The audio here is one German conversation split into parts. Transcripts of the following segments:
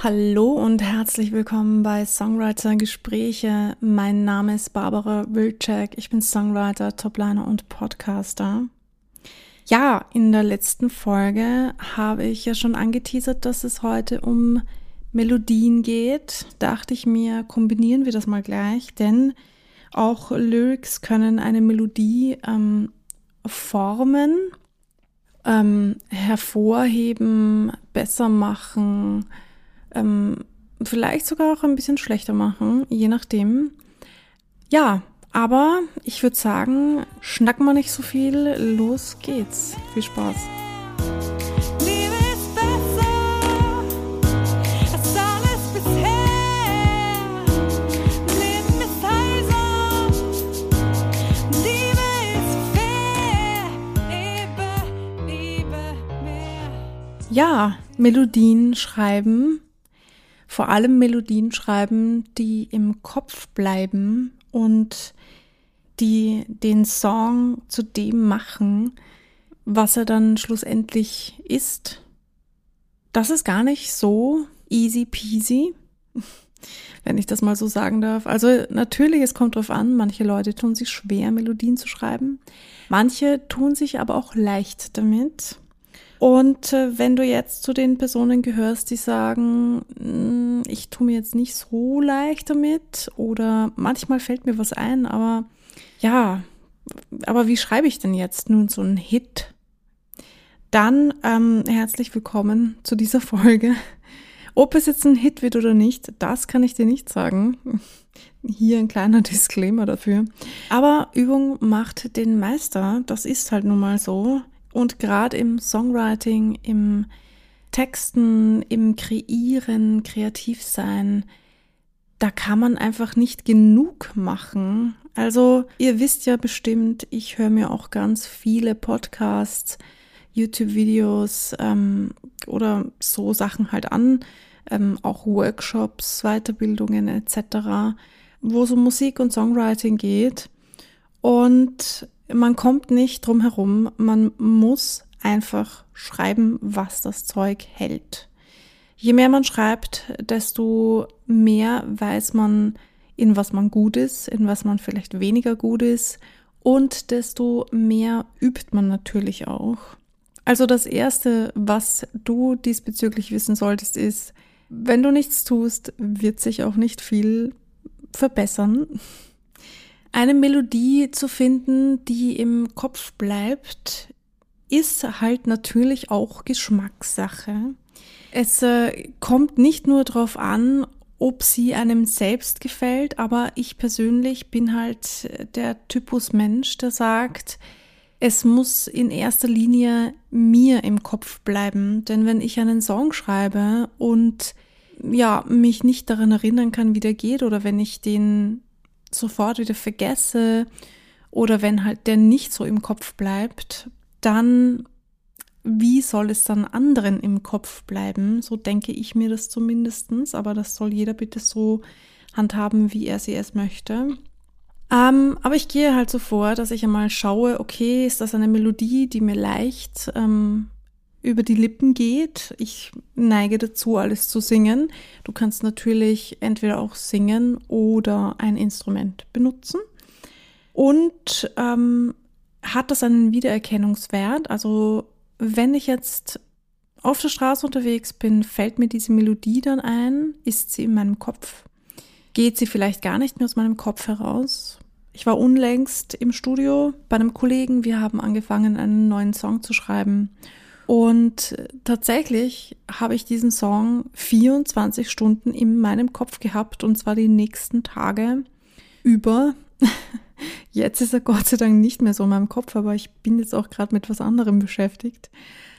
Hallo und herzlich willkommen bei Songwriter Gespräche. Mein Name ist Barbara Wilczek. Ich bin Songwriter, Topliner und Podcaster. Ja, in der letzten Folge habe ich ja schon angeteasert, dass es heute um Melodien geht. Dachte ich mir, kombinieren wir das mal gleich, denn auch Lyrics können eine Melodie ähm, formen, ähm, hervorheben, besser machen, ähm, vielleicht sogar auch ein bisschen schlechter machen, je nachdem. Ja, aber ich würde sagen, schnacken wir nicht so viel, los geht's. Viel Spaß. Ja, Melodien schreiben vor allem Melodien schreiben, die im Kopf bleiben und die den Song zu dem machen, was er dann schlussendlich ist. Das ist gar nicht so easy peasy, wenn ich das mal so sagen darf. Also natürlich, es kommt drauf an, manche Leute tun sich schwer, Melodien zu schreiben. Manche tun sich aber auch leicht damit. Und äh, wenn du jetzt zu den Personen gehörst, die sagen, hm, ich tue mir jetzt nicht so leicht damit oder manchmal fällt mir was ein, aber ja, aber wie schreibe ich denn jetzt nun so einen Hit? Dann ähm, herzlich willkommen zu dieser Folge. Ob es jetzt ein Hit wird oder nicht, das kann ich dir nicht sagen. Hier ein kleiner Disclaimer dafür. Aber Übung macht den Meister. Das ist halt nun mal so. Und gerade im Songwriting, im Texten, im Kreieren, kreativ sein, da kann man einfach nicht genug machen. Also ihr wisst ja bestimmt, ich höre mir auch ganz viele Podcasts, YouTube-Videos ähm, oder so Sachen halt an, ähm, auch Workshops, Weiterbildungen etc., wo so Musik und Songwriting geht. Und man kommt nicht drum herum, man muss einfach schreiben, was das Zeug hält. Je mehr man schreibt, desto mehr weiß man, in was man gut ist, in was man vielleicht weniger gut ist und desto mehr übt man natürlich auch. Also das Erste, was du diesbezüglich wissen solltest, ist, wenn du nichts tust, wird sich auch nicht viel verbessern eine Melodie zu finden, die im Kopf bleibt, ist halt natürlich auch Geschmackssache. Es äh, kommt nicht nur darauf an, ob sie einem selbst gefällt, aber ich persönlich bin halt der Typus Mensch, der sagt, es muss in erster Linie mir im Kopf bleiben. Denn wenn ich einen Song schreibe und ja, mich nicht daran erinnern kann, wie der geht, oder wenn ich den sofort wieder vergesse oder wenn halt der nicht so im Kopf bleibt, dann wie soll es dann anderen im Kopf bleiben? So denke ich mir das zumindestens, aber das soll jeder bitte so handhaben, wie er sie es möchte. Ähm, aber ich gehe halt so vor, dass ich einmal schaue, okay, ist das eine Melodie, die mir leicht ähm, über die Lippen geht. Ich neige dazu, alles zu singen. Du kannst natürlich entweder auch singen oder ein Instrument benutzen. Und ähm, hat das einen Wiedererkennungswert? Also wenn ich jetzt auf der Straße unterwegs bin, fällt mir diese Melodie dann ein? Ist sie in meinem Kopf? Geht sie vielleicht gar nicht mehr aus meinem Kopf heraus? Ich war unlängst im Studio bei einem Kollegen. Wir haben angefangen, einen neuen Song zu schreiben. Und tatsächlich habe ich diesen Song 24 Stunden in meinem Kopf gehabt und zwar die nächsten Tage über. Jetzt ist er Gott sei Dank nicht mehr so in meinem Kopf, aber ich bin jetzt auch gerade mit was anderem beschäftigt.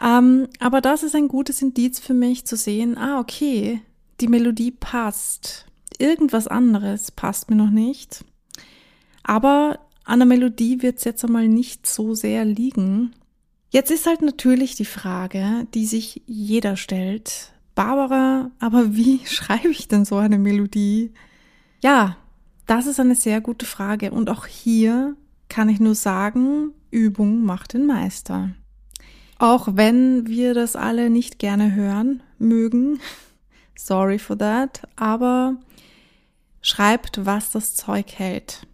Ähm, aber das ist ein gutes Indiz für mich zu sehen, ah, okay, die Melodie passt. Irgendwas anderes passt mir noch nicht. Aber an der Melodie wird es jetzt einmal nicht so sehr liegen. Jetzt ist halt natürlich die Frage, die sich jeder stellt. Barbara, aber wie schreibe ich denn so eine Melodie? Ja, das ist eine sehr gute Frage. Und auch hier kann ich nur sagen, Übung macht den Meister. Auch wenn wir das alle nicht gerne hören mögen, Sorry for that. Aber schreibt, was das Zeug hält.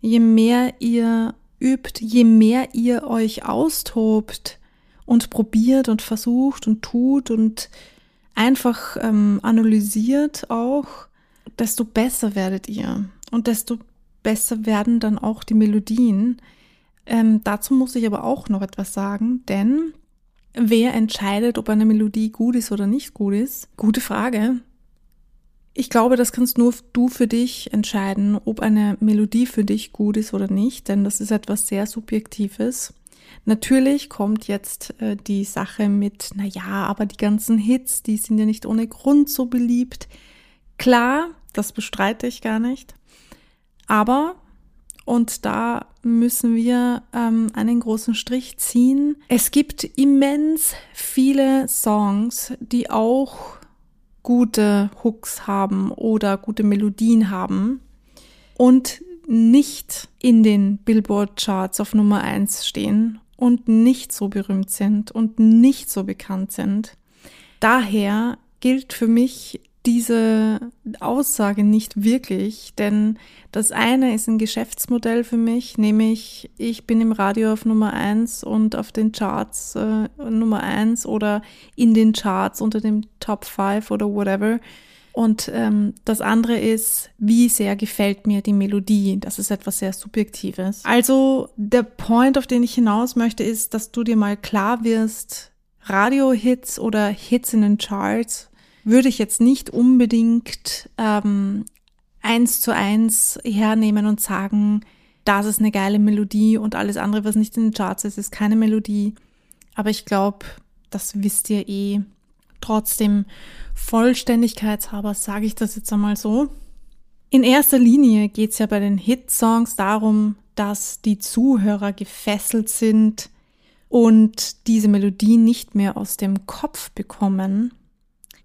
Je mehr ihr übt, je mehr ihr euch austobt und probiert und versucht und tut und einfach ähm, analysiert auch, desto besser werdet ihr und desto besser werden dann auch die Melodien. Ähm, dazu muss ich aber auch noch etwas sagen, denn wer entscheidet, ob eine Melodie gut ist oder nicht gut ist? Gute Frage. Ich glaube, das kannst nur du für dich entscheiden, ob eine Melodie für dich gut ist oder nicht, denn das ist etwas sehr Subjektives. Natürlich kommt jetzt äh, die Sache mit, na ja, aber die ganzen Hits, die sind ja nicht ohne Grund so beliebt. Klar, das bestreite ich gar nicht. Aber, und da müssen wir ähm, einen großen Strich ziehen, es gibt immens viele Songs, die auch gute Hooks haben oder gute Melodien haben und nicht in den Billboard-Charts auf Nummer 1 stehen und nicht so berühmt sind und nicht so bekannt sind. Daher gilt für mich diese Aussage nicht wirklich, denn das eine ist ein Geschäftsmodell für mich, nämlich ich bin im Radio auf Nummer eins und auf den Charts äh, Nummer eins oder in den Charts unter dem Top 5 oder whatever. Und ähm, das andere ist, wie sehr gefällt mir die Melodie. Das ist etwas sehr Subjektives. Also der Point, auf den ich hinaus möchte, ist, dass du dir mal klar wirst, Radio-Hits oder Hits in den Charts würde ich jetzt nicht unbedingt ähm, eins zu eins hernehmen und sagen, das ist eine geile Melodie und alles andere, was nicht in den Charts ist, ist keine Melodie. Aber ich glaube, das wisst ihr eh. Trotzdem, Vollständigkeitshaber sage ich das jetzt einmal so. In erster Linie geht es ja bei den Hitsongs darum, dass die Zuhörer gefesselt sind und diese Melodie nicht mehr aus dem Kopf bekommen.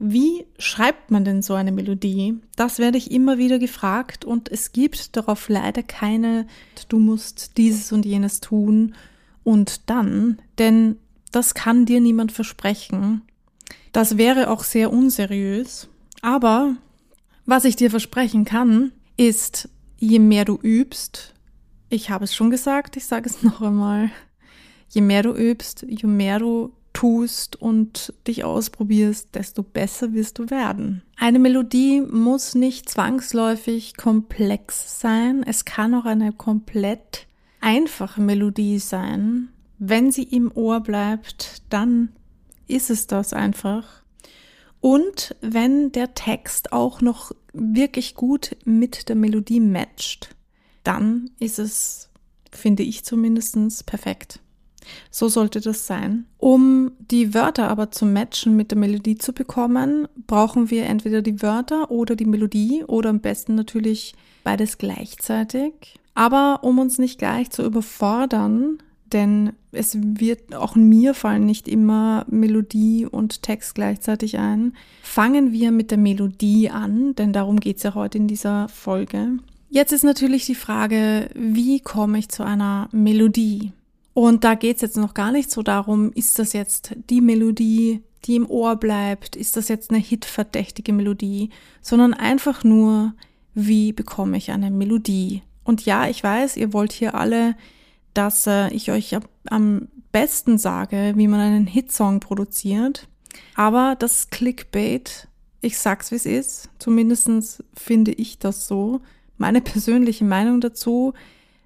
Wie schreibt man denn so eine Melodie? Das werde ich immer wieder gefragt und es gibt darauf leider keine, du musst dieses und jenes tun und dann, denn das kann dir niemand versprechen. Das wäre auch sehr unseriös. Aber was ich dir versprechen kann, ist, je mehr du übst, ich habe es schon gesagt, ich sage es noch einmal, je mehr du übst, je mehr du tust und dich ausprobierst, desto besser wirst du werden. Eine Melodie muss nicht zwangsläufig komplex sein. Es kann auch eine komplett einfache Melodie sein. Wenn sie im Ohr bleibt, dann ist es das einfach. Und wenn der Text auch noch wirklich gut mit der Melodie matcht, dann ist es, finde ich zumindest, perfekt. So sollte das sein. Um die Wörter aber zu matchen mit der Melodie zu bekommen, brauchen wir entweder die Wörter oder die Melodie oder am besten natürlich beides gleichzeitig. Aber um uns nicht gleich zu überfordern, denn es wird auch mir fallen nicht immer Melodie und Text gleichzeitig ein. Fangen wir mit der Melodie an, denn darum geht es ja heute in dieser Folge. Jetzt ist natürlich die Frage, wie komme ich zu einer Melodie? Und da geht es jetzt noch gar nicht so darum, ist das jetzt die Melodie, die im Ohr bleibt, ist das jetzt eine hitverdächtige Melodie, sondern einfach nur, wie bekomme ich eine Melodie? Und ja, ich weiß, ihr wollt hier alle dass äh, ich euch am besten sage, wie man einen Hitsong produziert. Aber das Clickbait, ich sag's wie es ist, zumindestens finde ich das so. Meine persönliche Meinung dazu,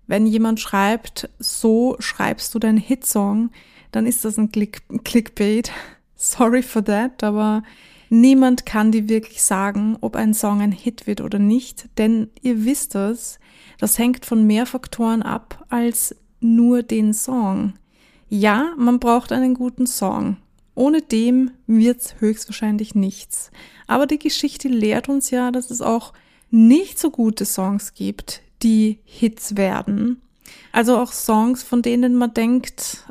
wenn jemand schreibt, so schreibst du deinen Hitsong, dann ist das ein Click Clickbait. Sorry for that, aber niemand kann dir wirklich sagen, ob ein Song ein Hit wird oder nicht, denn ihr wisst das, das hängt von mehr Faktoren ab als nur den Song. Ja, man braucht einen guten Song. Ohne dem wird's höchstwahrscheinlich nichts. Aber die Geschichte lehrt uns ja, dass es auch nicht so gute Songs gibt, die Hits werden. Also auch Songs, von denen man denkt,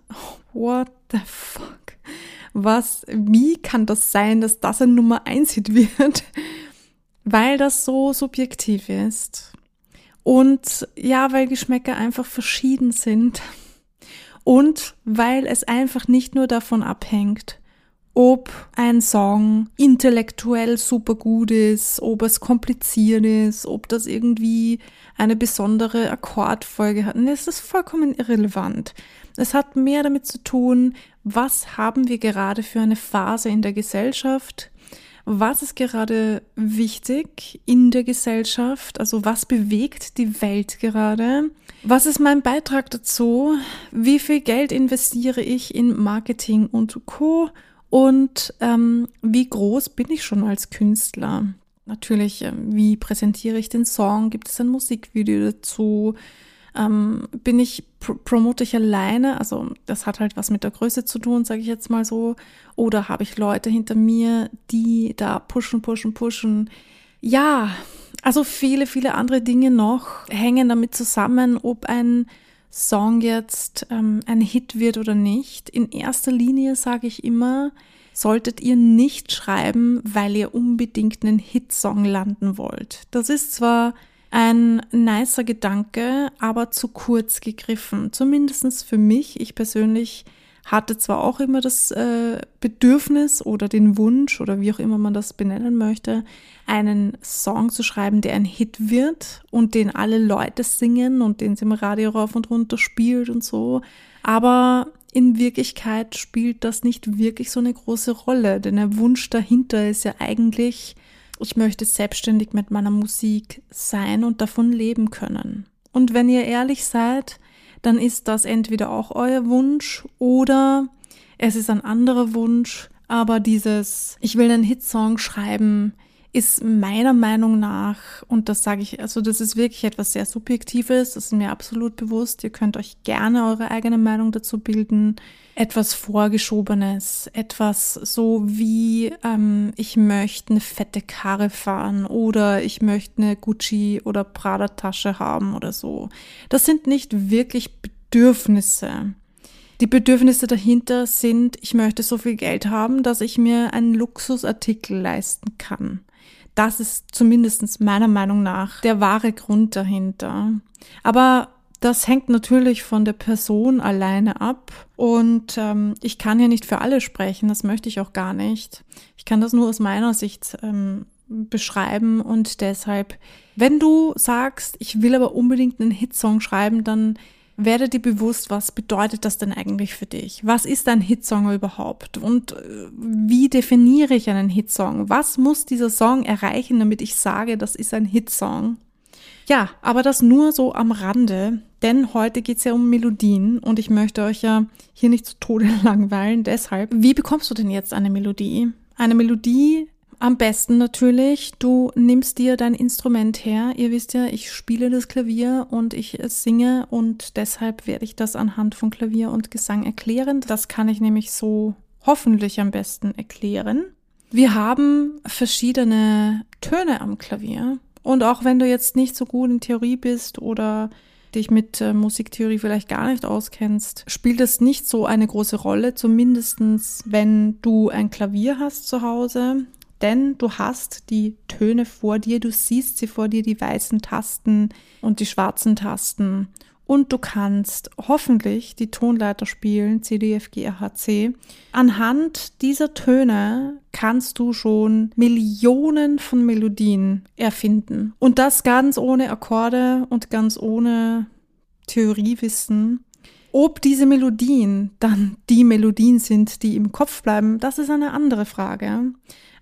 what the fuck? Was, wie kann das sein, dass das ein Nummer 1 Hit wird? Weil das so subjektiv ist. Und ja, weil Geschmäcker einfach verschieden sind. Und weil es einfach nicht nur davon abhängt, ob ein Song intellektuell super gut ist, ob es kompliziert ist, ob das irgendwie eine besondere Akkordfolge hat. Das ist vollkommen irrelevant. Es hat mehr damit zu tun, was haben wir gerade für eine Phase in der Gesellschaft, was ist gerade wichtig in der Gesellschaft, also was bewegt die Welt gerade, was ist mein Beitrag dazu, wie viel Geld investiere ich in Marketing und Co und ähm, wie groß bin ich schon als Künstler. Natürlich, äh, wie präsentiere ich den Song, gibt es ein Musikvideo dazu, ähm, bin ich, pr promote ich alleine, also das hat halt was mit der Größe zu tun, sage ich jetzt mal so, oder habe ich Leute hinter mir, die da pushen, pushen, pushen. Ja, also viele, viele andere Dinge noch hängen damit zusammen, ob ein Song jetzt ähm, ein Hit wird oder nicht. In erster Linie sage ich immer, solltet ihr nicht schreiben, weil ihr unbedingt einen Hitsong landen wollt. Das ist zwar ein nicer Gedanke, aber zu kurz gegriffen. Zumindestens für mich. Ich persönlich hatte zwar auch immer das äh, Bedürfnis oder den Wunsch oder wie auch immer man das benennen möchte, einen Song zu schreiben, der ein Hit wird und den alle Leute singen und den sie im Radio rauf und runter spielt und so. Aber in Wirklichkeit spielt das nicht wirklich so eine große Rolle, denn der Wunsch dahinter ist ja eigentlich, ich möchte selbstständig mit meiner Musik sein und davon leben können. Und wenn ihr ehrlich seid, dann ist das entweder auch euer Wunsch oder es ist ein anderer Wunsch, aber dieses, ich will einen Hitsong schreiben, ist meiner Meinung nach, und das sage ich, also das ist wirklich etwas sehr Subjektives, das ist mir absolut bewusst, ihr könnt euch gerne eure eigene Meinung dazu bilden, etwas Vorgeschobenes, etwas so wie, ähm, ich möchte eine fette Karre fahren oder ich möchte eine Gucci oder Prada Tasche haben oder so. Das sind nicht wirklich Bedürfnisse. Die Bedürfnisse dahinter sind, ich möchte so viel Geld haben, dass ich mir einen Luxusartikel leisten kann. Das ist zumindest meiner Meinung nach der wahre Grund dahinter. Aber das hängt natürlich von der Person alleine ab und ähm, ich kann ja nicht für alle sprechen, das möchte ich auch gar nicht. Ich kann das nur aus meiner Sicht ähm, beschreiben und deshalb, wenn du sagst, ich will aber unbedingt einen Hitsong schreiben, dann werde dir bewusst, was bedeutet das denn eigentlich für dich? Was ist ein Hitsong überhaupt? Und äh, wie definiere ich einen Hitsong? Was muss dieser Song erreichen, damit ich sage, das ist ein Hitsong? Ja, aber das nur so am Rande, denn heute geht's ja um Melodien und ich möchte euch ja hier nicht zu Tode langweilen. Deshalb, wie bekommst du denn jetzt eine Melodie? Eine Melodie am besten natürlich, du nimmst dir dein Instrument her. Ihr wisst ja, ich spiele das Klavier und ich singe und deshalb werde ich das anhand von Klavier und Gesang erklären. Das kann ich nämlich so hoffentlich am besten erklären. Wir haben verschiedene Töne am Klavier und auch wenn du jetzt nicht so gut in Theorie bist oder dich mit äh, Musiktheorie vielleicht gar nicht auskennst, spielt es nicht so eine große Rolle, zumindestens wenn du ein Klavier hast zu Hause denn du hast die Töne vor dir, du siehst sie vor dir, die weißen Tasten und die schwarzen Tasten. Und du kannst hoffentlich die Tonleiter spielen, C, D, F. Anhand dieser Töne kannst du schon Millionen von Melodien erfinden. Und das ganz ohne Akkorde und ganz ohne Theoriewissen. Ob diese Melodien dann die Melodien sind, die im Kopf bleiben, das ist eine andere Frage.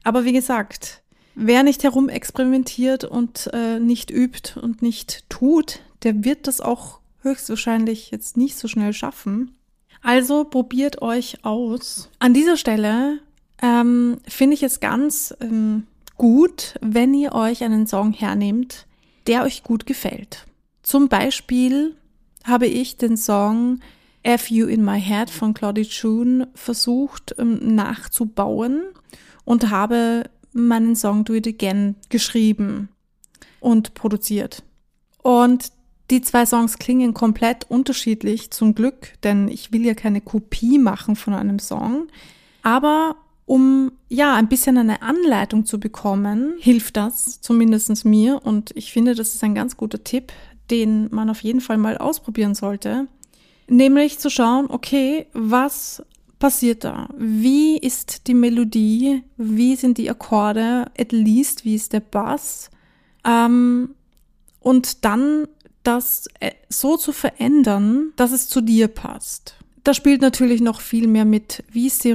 Aber wie gesagt, wer nicht herumexperimentiert und äh, nicht übt und nicht tut, der wird das auch höchstwahrscheinlich jetzt nicht so schnell schaffen. Also probiert euch aus. An dieser Stelle ähm, finde ich es ganz ähm, gut, wenn ihr euch einen Song hernehmt, der euch gut gefällt. Zum Beispiel habe ich den Song F You in My Head von Claudie June versucht ähm, nachzubauen und habe meinen Song Do It Again geschrieben und produziert. Und die zwei Songs klingen komplett unterschiedlich, zum Glück, denn ich will ja keine Kopie machen von einem Song. Aber um ja ein bisschen eine Anleitung zu bekommen, hilft das zumindest mir und ich finde, das ist ein ganz guter Tipp, den man auf jeden Fall mal ausprobieren sollte. Nämlich zu schauen, okay, was passiert da? Wie ist die Melodie? Wie sind die Akkorde? At least, wie ist der Bass? Ähm, und dann das äh, so zu verändern, dass es zu dir passt. Da spielt natürlich noch viel mehr mit, wie ist die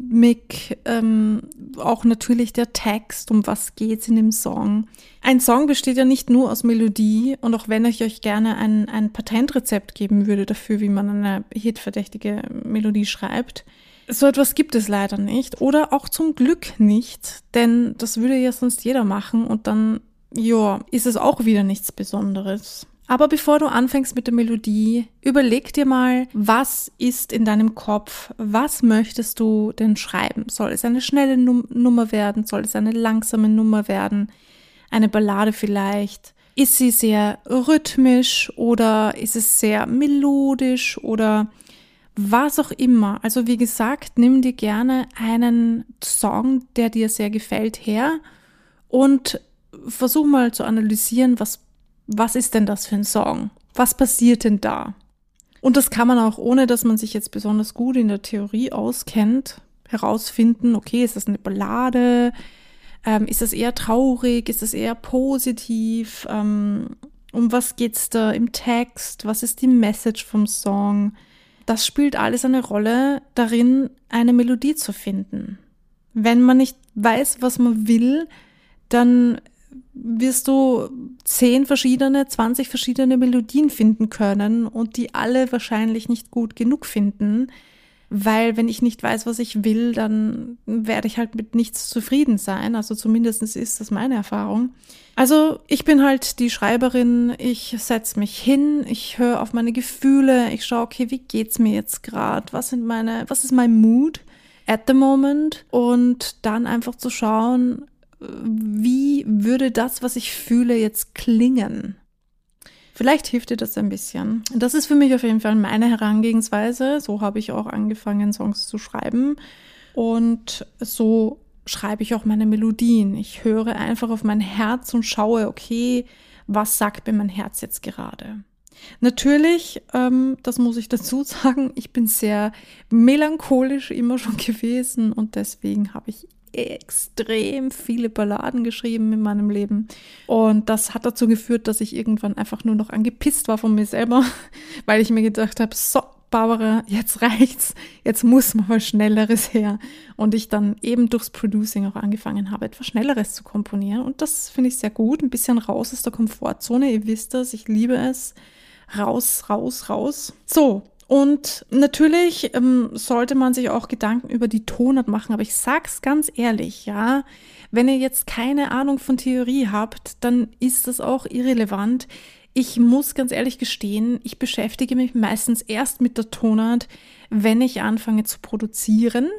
Rhythmik, ähm, auch natürlich der Text, um was geht's in dem Song. Ein Song besteht ja nicht nur aus Melodie und auch wenn ich euch gerne ein, ein Patentrezept geben würde dafür, wie man eine hitverdächtige Melodie schreibt, so etwas gibt es leider nicht oder auch zum Glück nicht, denn das würde ja sonst jeder machen und dann, ja, ist es auch wieder nichts Besonderes. Aber bevor du anfängst mit der Melodie, überleg dir mal, was ist in deinem Kopf? Was möchtest du denn schreiben? Soll es eine schnelle Num Nummer werden? Soll es eine langsame Nummer werden? Eine Ballade vielleicht? Ist sie sehr rhythmisch oder ist es sehr melodisch oder was auch immer. Also wie gesagt, nimm dir gerne einen Song, der dir sehr gefällt, her und versuch mal zu analysieren, was was ist denn das für ein Song? Was passiert denn da? Und das kann man auch, ohne dass man sich jetzt besonders gut in der Theorie auskennt, herausfinden, okay, ist das eine Ballade? Ähm, ist das eher traurig? Ist das eher positiv? Ähm, um was geht's da im Text? Was ist die Message vom Song? Das spielt alles eine Rolle darin, eine Melodie zu finden. Wenn man nicht weiß, was man will, dann wirst du zehn verschiedene, 20 verschiedene Melodien finden können und die alle wahrscheinlich nicht gut genug finden, weil wenn ich nicht weiß, was ich will, dann werde ich halt mit nichts zufrieden sein. Also zumindest ist das meine Erfahrung. Also ich bin halt die Schreiberin, ich setze mich hin, ich höre auf meine Gefühle, ich schaue, okay, wie geht's mir jetzt gerade? Was sind meine, was ist mein Mood at the moment? Und dann einfach zu schauen, wie würde das, was ich fühle, jetzt klingen? Vielleicht hilft dir das ein bisschen. Das ist für mich auf jeden Fall meine Herangehensweise. So habe ich auch angefangen, Songs zu schreiben. Und so schreibe ich auch meine Melodien. Ich höre einfach auf mein Herz und schaue, okay, was sagt mir mein Herz jetzt gerade? Natürlich, ähm, das muss ich dazu sagen, ich bin sehr melancholisch immer schon gewesen und deswegen habe ich extrem viele Balladen geschrieben in meinem Leben. Und das hat dazu geführt, dass ich irgendwann einfach nur noch angepisst war von mir selber, weil ich mir gedacht habe, so, Barbara, jetzt reicht's, jetzt muss mal Schnelleres her. Und ich dann eben durchs Producing auch angefangen habe, etwas Schnelleres zu komponieren. Und das finde ich sehr gut, ein bisschen raus aus der Komfortzone. Ihr wisst das, ich liebe es. Raus, raus, raus. So, und natürlich ähm, sollte man sich auch Gedanken über die Tonart machen, aber ich sag's ganz ehrlich, ja, wenn ihr jetzt keine Ahnung von Theorie habt, dann ist das auch irrelevant. Ich muss ganz ehrlich gestehen, ich beschäftige mich meistens erst mit der Tonart, wenn ich anfange zu produzieren.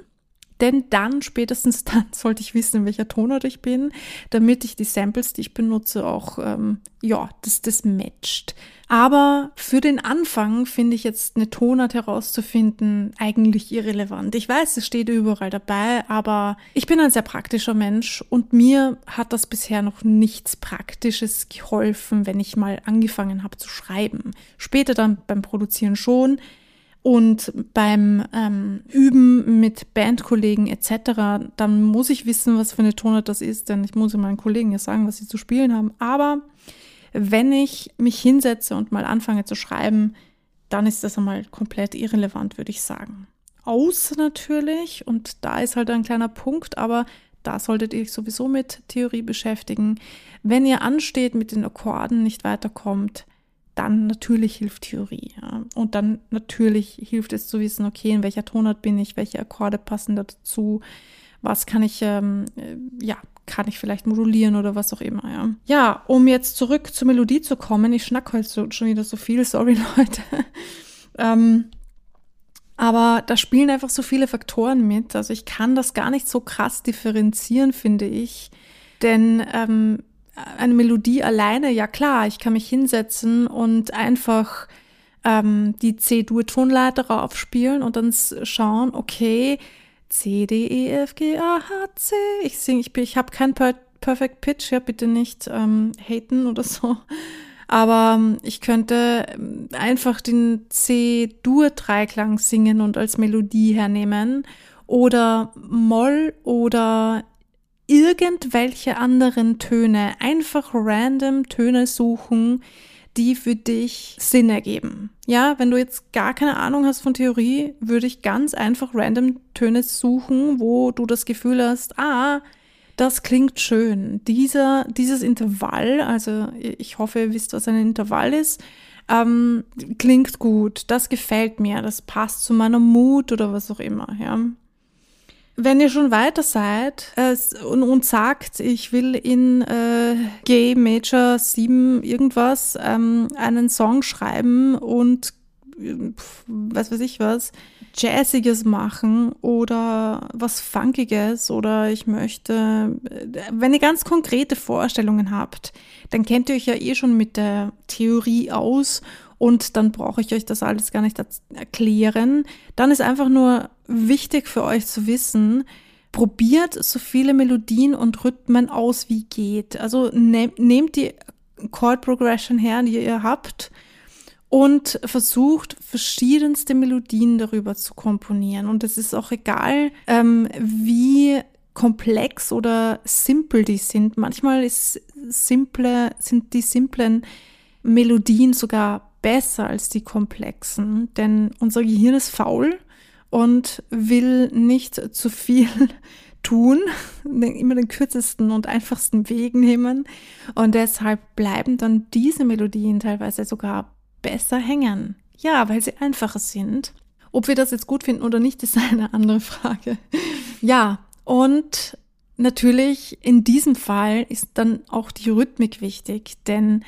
Denn dann, spätestens dann, sollte ich wissen, in welcher Tonart ich bin, damit ich die Samples, die ich benutze, auch, ähm, ja, das, das matcht. Aber für den Anfang finde ich jetzt eine Tonart herauszufinden eigentlich irrelevant. Ich weiß, es steht überall dabei, aber ich bin ein sehr praktischer Mensch und mir hat das bisher noch nichts Praktisches geholfen, wenn ich mal angefangen habe zu schreiben. Später dann beim Produzieren schon. Und beim ähm, Üben mit Bandkollegen etc., dann muss ich wissen, was für eine Tonart das ist, denn ich muss meinen Kollegen ja sagen, was sie zu spielen haben. Aber wenn ich mich hinsetze und mal anfange zu schreiben, dann ist das einmal komplett irrelevant, würde ich sagen. Außer natürlich, und da ist halt ein kleiner Punkt, aber da solltet ihr euch sowieso mit Theorie beschäftigen. Wenn ihr ansteht mit den Akkorden, nicht weiterkommt, dann natürlich hilft Theorie. Ja. Und dann natürlich hilft es zu wissen, okay, in welcher Tonart bin ich, welche Akkorde passen dazu, was kann ich, ähm, äh, ja, kann ich vielleicht modulieren oder was auch immer, ja. Ja, um jetzt zurück zur Melodie zu kommen, ich schnack heute so, schon wieder so viel, sorry Leute. ähm, aber da spielen einfach so viele Faktoren mit. Also ich kann das gar nicht so krass differenzieren, finde ich. Denn ähm, eine Melodie alleine, ja klar, ich kann mich hinsetzen und einfach ähm, die C-Dur-Tonleiter aufspielen und dann schauen, okay, C, D, E, F, G, A, H, C. Ich singe, ich, ich habe keinen per Perfect Pitch, ja, bitte nicht ähm, haten oder so. Aber ähm, ich könnte ähm, einfach den C-Dur-Dreiklang singen und als Melodie hernehmen oder Moll oder irgendwelche anderen Töne, einfach random Töne suchen, die für dich Sinn ergeben. Ja, wenn du jetzt gar keine Ahnung hast von Theorie, würde ich ganz einfach random Töne suchen, wo du das Gefühl hast, ah, das klingt schön. Dieser, dieses Intervall, also ich hoffe, ihr wisst, was ein Intervall ist, ähm, klingt gut, das gefällt mir, das passt zu meiner Mut oder was auch immer, ja. Wenn ihr schon weiter seid äh, und, und, sagt, ich will in äh, G Major 7 irgendwas ähm, einen Song schreiben und pf, was weiß ich was, Jazziges machen oder was Funkiges oder ich möchte, wenn ihr ganz konkrete Vorstellungen habt, dann kennt ihr euch ja eh schon mit der Theorie aus und dann brauche ich euch das alles gar nicht erklären. Dann ist einfach nur wichtig für euch zu wissen, probiert so viele Melodien und Rhythmen aus, wie geht. Also ne nehmt die Chord Progression her, die ihr habt und versucht verschiedenste Melodien darüber zu komponieren. Und es ist auch egal, ähm, wie komplex oder simpel die sind. Manchmal ist simple, sind die simplen Melodien sogar besser als die komplexen, denn unser Gehirn ist faul und will nicht zu viel tun, immer den kürzesten und einfachsten Weg nehmen und deshalb bleiben dann diese Melodien teilweise sogar besser hängen. Ja, weil sie einfacher sind. Ob wir das jetzt gut finden oder nicht, ist eine andere Frage. Ja, und natürlich in diesem Fall ist dann auch die Rhythmik wichtig, denn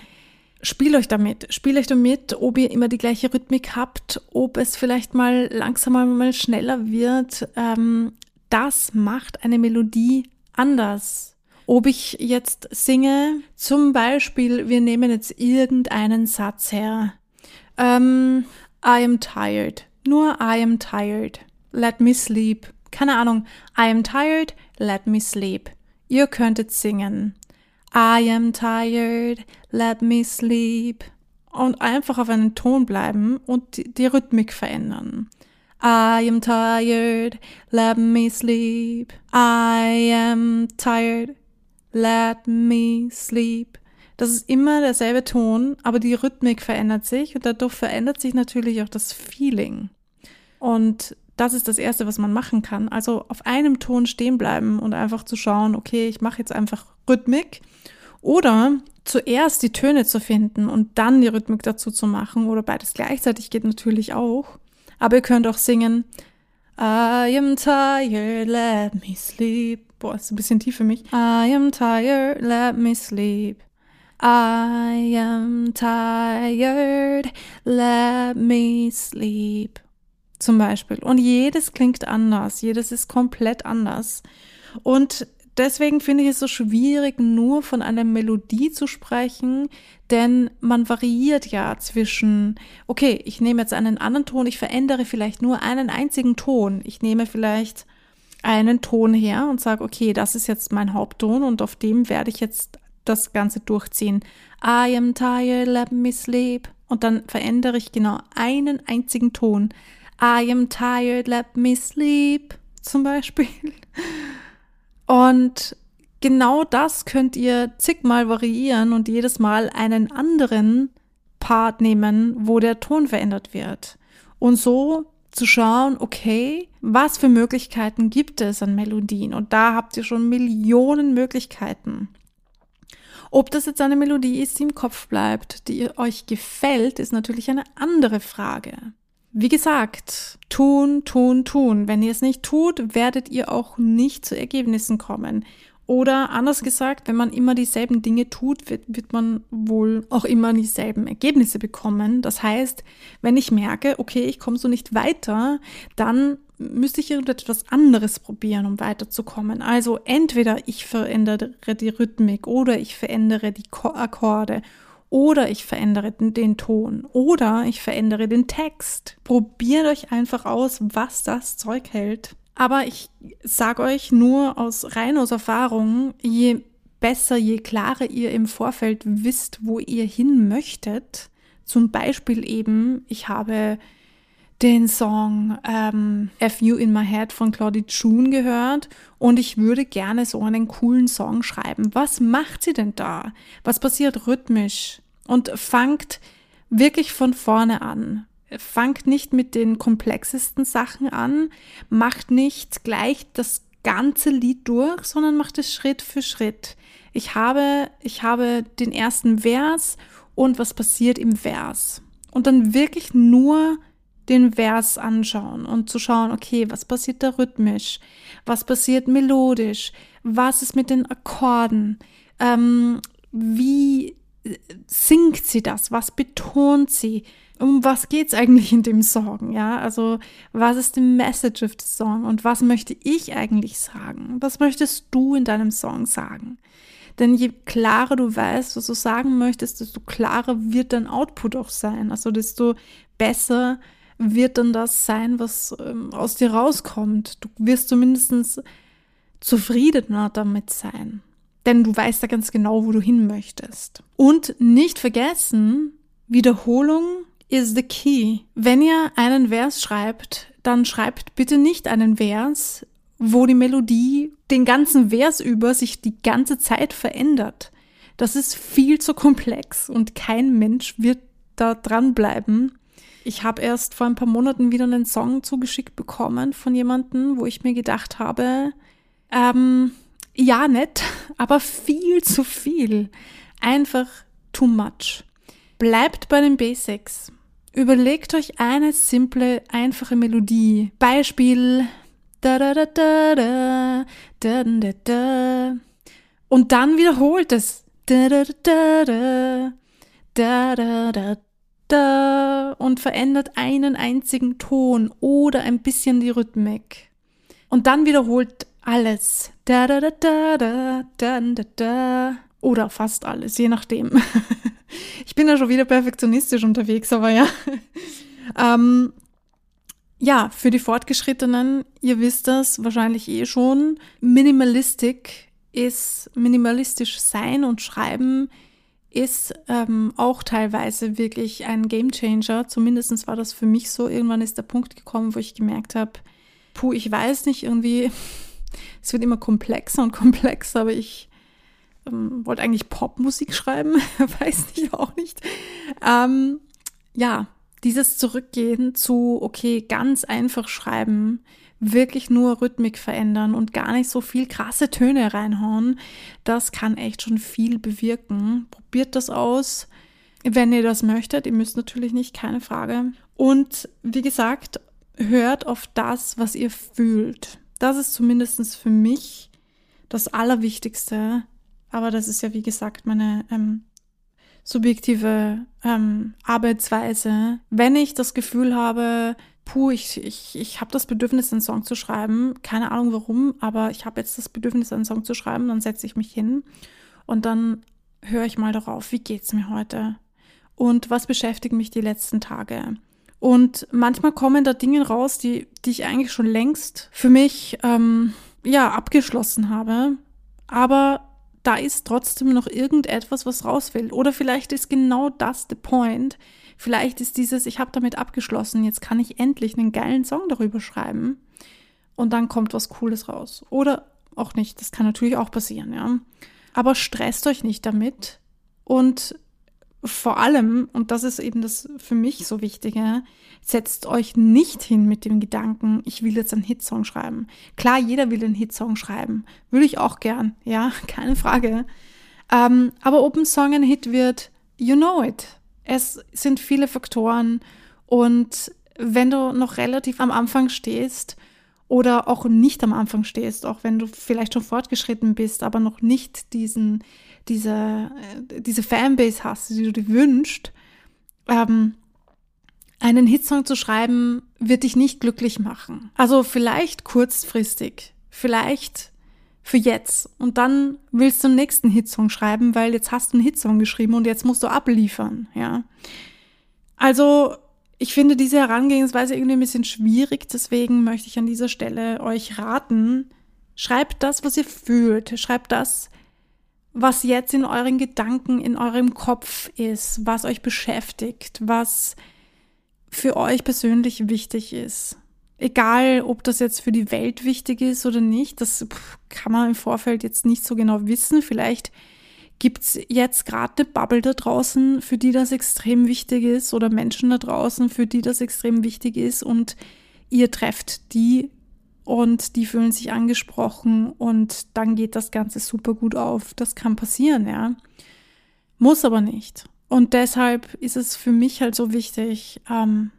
Spiel euch damit. Spiel euch damit, ob ihr immer die gleiche Rhythmik habt, ob es vielleicht mal langsamer, mal schneller wird. Ähm, das macht eine Melodie anders. Ob ich jetzt singe, zum Beispiel, wir nehmen jetzt irgendeinen Satz her. Ähm, I am tired. Nur I am tired. Let me sleep. Keine Ahnung. I am tired. Let me sleep. Ihr könntet singen. I am tired, let me sleep. Und einfach auf einen Ton bleiben und die, die Rhythmik verändern. I am tired, let me sleep. I am tired, let me sleep. Das ist immer derselbe Ton, aber die Rhythmik verändert sich und dadurch verändert sich natürlich auch das Feeling. Und das ist das Erste, was man machen kann. Also auf einem Ton stehen bleiben und einfach zu schauen, okay, ich mache jetzt einfach Rhythmik. Oder zuerst die Töne zu finden und dann die Rhythmik dazu zu machen. Oder beides gleichzeitig geht natürlich auch. Aber ihr könnt auch singen. I am tired, let me sleep. Boah, ist ein bisschen tief für mich. I am tired, let me sleep. I am tired, let me sleep zum Beispiel. Und jedes klingt anders, jedes ist komplett anders. Und deswegen finde ich es so schwierig, nur von einer Melodie zu sprechen, denn man variiert ja zwischen, okay, ich nehme jetzt einen anderen Ton, ich verändere vielleicht nur einen einzigen Ton. Ich nehme vielleicht einen Ton her und sage, okay, das ist jetzt mein Hauptton und auf dem werde ich jetzt das Ganze durchziehen. I am tired, let me sleep. Und dann verändere ich genau einen einzigen Ton. I am tired, let me sleep zum Beispiel. Und genau das könnt ihr zigmal variieren und jedes Mal einen anderen Part nehmen, wo der Ton verändert wird. Und so zu schauen, okay, was für Möglichkeiten gibt es an Melodien? Und da habt ihr schon Millionen Möglichkeiten. Ob das jetzt eine Melodie ist, die im Kopf bleibt, die euch gefällt, ist natürlich eine andere Frage. Wie gesagt, tun, tun, tun. Wenn ihr es nicht tut, werdet ihr auch nicht zu Ergebnissen kommen. Oder anders gesagt, wenn man immer dieselben Dinge tut, wird, wird man wohl auch immer dieselben Ergebnisse bekommen. Das heißt, wenn ich merke, okay, ich komme so nicht weiter, dann müsste ich irgendetwas anderes probieren, um weiterzukommen. Also entweder ich verändere die Rhythmik oder ich verändere die Akkorde oder ich verändere den Ton oder ich verändere den Text. Probiert euch einfach aus, was das Zeug hält. Aber ich sage euch nur aus rein aus Erfahrung, je besser, je klarer ihr im Vorfeld wisst, wo ihr hin möchtet. Zum Beispiel eben, ich habe den Song ähm, FU in My Head von Claudie June gehört und ich würde gerne so einen coolen Song schreiben. Was macht sie denn da? Was passiert rhythmisch? Und fangt wirklich von vorne an. Fangt nicht mit den komplexesten Sachen an, macht nicht gleich das ganze Lied durch, sondern macht es Schritt für Schritt. Ich habe, ich habe den ersten Vers und was passiert im Vers. Und dann wirklich nur den Vers anschauen und zu schauen, okay, was passiert da rhythmisch, was passiert melodisch, was ist mit den Akkorden, ähm, wie singt sie das, was betont sie, um was geht's eigentlich in dem Song, ja? Also, was ist die Message of the Song und was möchte ich eigentlich sagen? Was möchtest du in deinem Song sagen? Denn je klarer du weißt, was du sagen möchtest, desto klarer wird dein Output auch sein. Also desto besser wird dann das sein, was ähm, aus dir rauskommt. Du wirst zumindest zufriedener damit sein. Denn du weißt ja ganz genau, wo du hin möchtest. Und nicht vergessen, Wiederholung is the key. Wenn ihr einen Vers schreibt, dann schreibt bitte nicht einen Vers, wo die Melodie den ganzen Vers über sich die ganze Zeit verändert. Das ist viel zu komplex und kein Mensch wird da dranbleiben, ich habe erst vor ein paar Monaten wieder einen Song zugeschickt bekommen von jemandem, wo ich mir gedacht habe, ähm, ja, nett, aber viel zu viel. Einfach too much. Bleibt bei den Basics. Überlegt euch eine simple, einfache Melodie. Beispiel. Und dann wiederholt es da und verändert einen einzigen Ton oder ein bisschen die Rhythmik. Und dann wiederholt alles. Da, da, da, da, da, da, da, da. Oder fast alles, je nachdem. ich bin ja schon wieder perfektionistisch unterwegs, aber ja. ähm, ja, für die Fortgeschrittenen, ihr wisst das wahrscheinlich eh schon, Minimalistik ist minimalistisch sein und schreiben ist ähm, auch teilweise wirklich ein Gamechanger. Zumindest war das für mich so. Irgendwann ist der Punkt gekommen, wo ich gemerkt habe, puh, ich weiß nicht, irgendwie, es wird immer komplexer und komplexer, aber ich ähm, wollte eigentlich Popmusik schreiben, weiß ich auch nicht. Ähm, ja, dieses Zurückgehen zu, okay, ganz einfach schreiben, wirklich nur Rhythmik verändern und gar nicht so viel krasse Töne reinhauen, das kann echt schon viel bewirken. Probiert das aus, wenn ihr das möchtet. Ihr müsst natürlich nicht, keine Frage. Und wie gesagt, hört auf das, was ihr fühlt. Das ist zumindest für mich das Allerwichtigste. Aber das ist ja, wie gesagt, meine ähm, subjektive ähm, Arbeitsweise. Wenn ich das Gefühl habe, puh, ich, ich, ich habe das Bedürfnis, einen Song zu schreiben. Keine Ahnung warum, aber ich habe jetzt das Bedürfnis, einen Song zu schreiben. Dann setze ich mich hin und dann höre ich mal darauf, wie geht's mir heute? Und was beschäftigt mich die letzten Tage? Und manchmal kommen da Dinge raus, die, die ich eigentlich schon längst für mich ähm, ja abgeschlossen habe. Aber da ist trotzdem noch irgendetwas, was raus will. Oder vielleicht ist genau das the point, Vielleicht ist dieses, ich habe damit abgeschlossen, jetzt kann ich endlich einen geilen Song darüber schreiben und dann kommt was Cooles raus. Oder auch nicht, das kann natürlich auch passieren, ja. Aber stresst euch nicht damit und vor allem, und das ist eben das für mich so Wichtige, setzt euch nicht hin mit dem Gedanken, ich will jetzt einen Hitsong schreiben. Klar, jeder will einen Hitsong schreiben. Würde ich auch gern, ja, keine Frage. Ähm, aber ob ein Song ein Hit wird, you know it. Es sind viele Faktoren und wenn du noch relativ am Anfang stehst oder auch nicht am Anfang stehst, auch wenn du vielleicht schon fortgeschritten bist, aber noch nicht diesen, diese, äh, diese Fanbase hast, die du dir wünschst, ähm, einen Hitsong zu schreiben, wird dich nicht glücklich machen. Also vielleicht kurzfristig, vielleicht für jetzt. Und dann willst du einen nächsten Hitsong schreiben, weil jetzt hast du einen Hitsong geschrieben und jetzt musst du abliefern, ja. Also, ich finde diese Herangehensweise irgendwie ein bisschen schwierig, deswegen möchte ich an dieser Stelle euch raten, schreibt das, was ihr fühlt, schreibt das, was jetzt in euren Gedanken, in eurem Kopf ist, was euch beschäftigt, was für euch persönlich wichtig ist. Egal, ob das jetzt für die Welt wichtig ist oder nicht, das kann man im Vorfeld jetzt nicht so genau wissen. Vielleicht gibt's jetzt gerade eine Bubble da draußen, für die das extrem wichtig ist, oder Menschen da draußen, für die das extrem wichtig ist und ihr trefft die und die fühlen sich angesprochen und dann geht das Ganze super gut auf. Das kann passieren, ja. Muss aber nicht. Und deshalb ist es für mich halt so wichtig, ähm,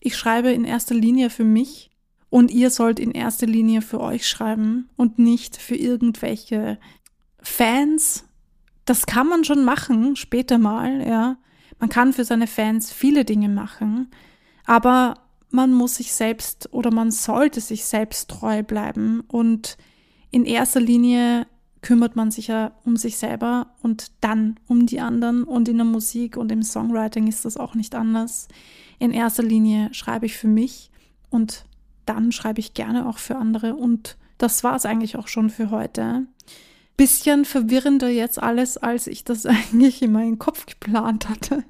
ich schreibe in erster Linie für mich und ihr sollt in erster Linie für euch schreiben und nicht für irgendwelche Fans. Das kann man schon machen, später mal, ja. Man kann für seine Fans viele Dinge machen, aber man muss sich selbst oder man sollte sich selbst treu bleiben und in erster Linie kümmert man sich ja um sich selber und dann um die anderen und in der Musik und im Songwriting ist das auch nicht anders. In erster Linie schreibe ich für mich und dann schreibe ich gerne auch für andere und das war es eigentlich auch schon für heute. Bisschen verwirrender jetzt alles, als ich das eigentlich in meinen Kopf geplant hatte.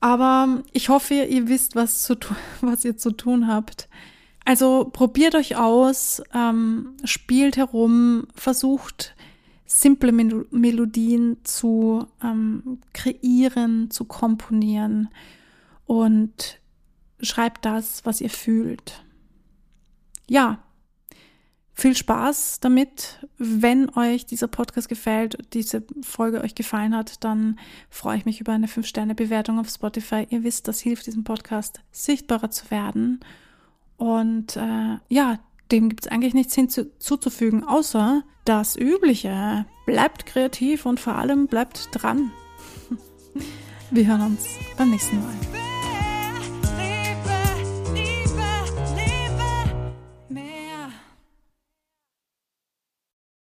Aber ich hoffe, ihr wisst, was, zu was ihr zu tun habt. Also probiert euch aus, ähm, spielt herum, versucht simple Mel Melodien zu ähm, kreieren, zu komponieren und schreibt das, was ihr fühlt. Ja, viel Spaß damit. Wenn euch dieser Podcast gefällt, diese Folge euch gefallen hat, dann freue ich mich über eine 5-Sterne-Bewertung auf Spotify. Ihr wisst, das hilft diesem Podcast sichtbarer zu werden. Und äh, ja, dem gibt es eigentlich nichts hinzuzufügen, außer das Übliche. Bleibt kreativ und vor allem bleibt dran. Wir hören uns beim nächsten Mal.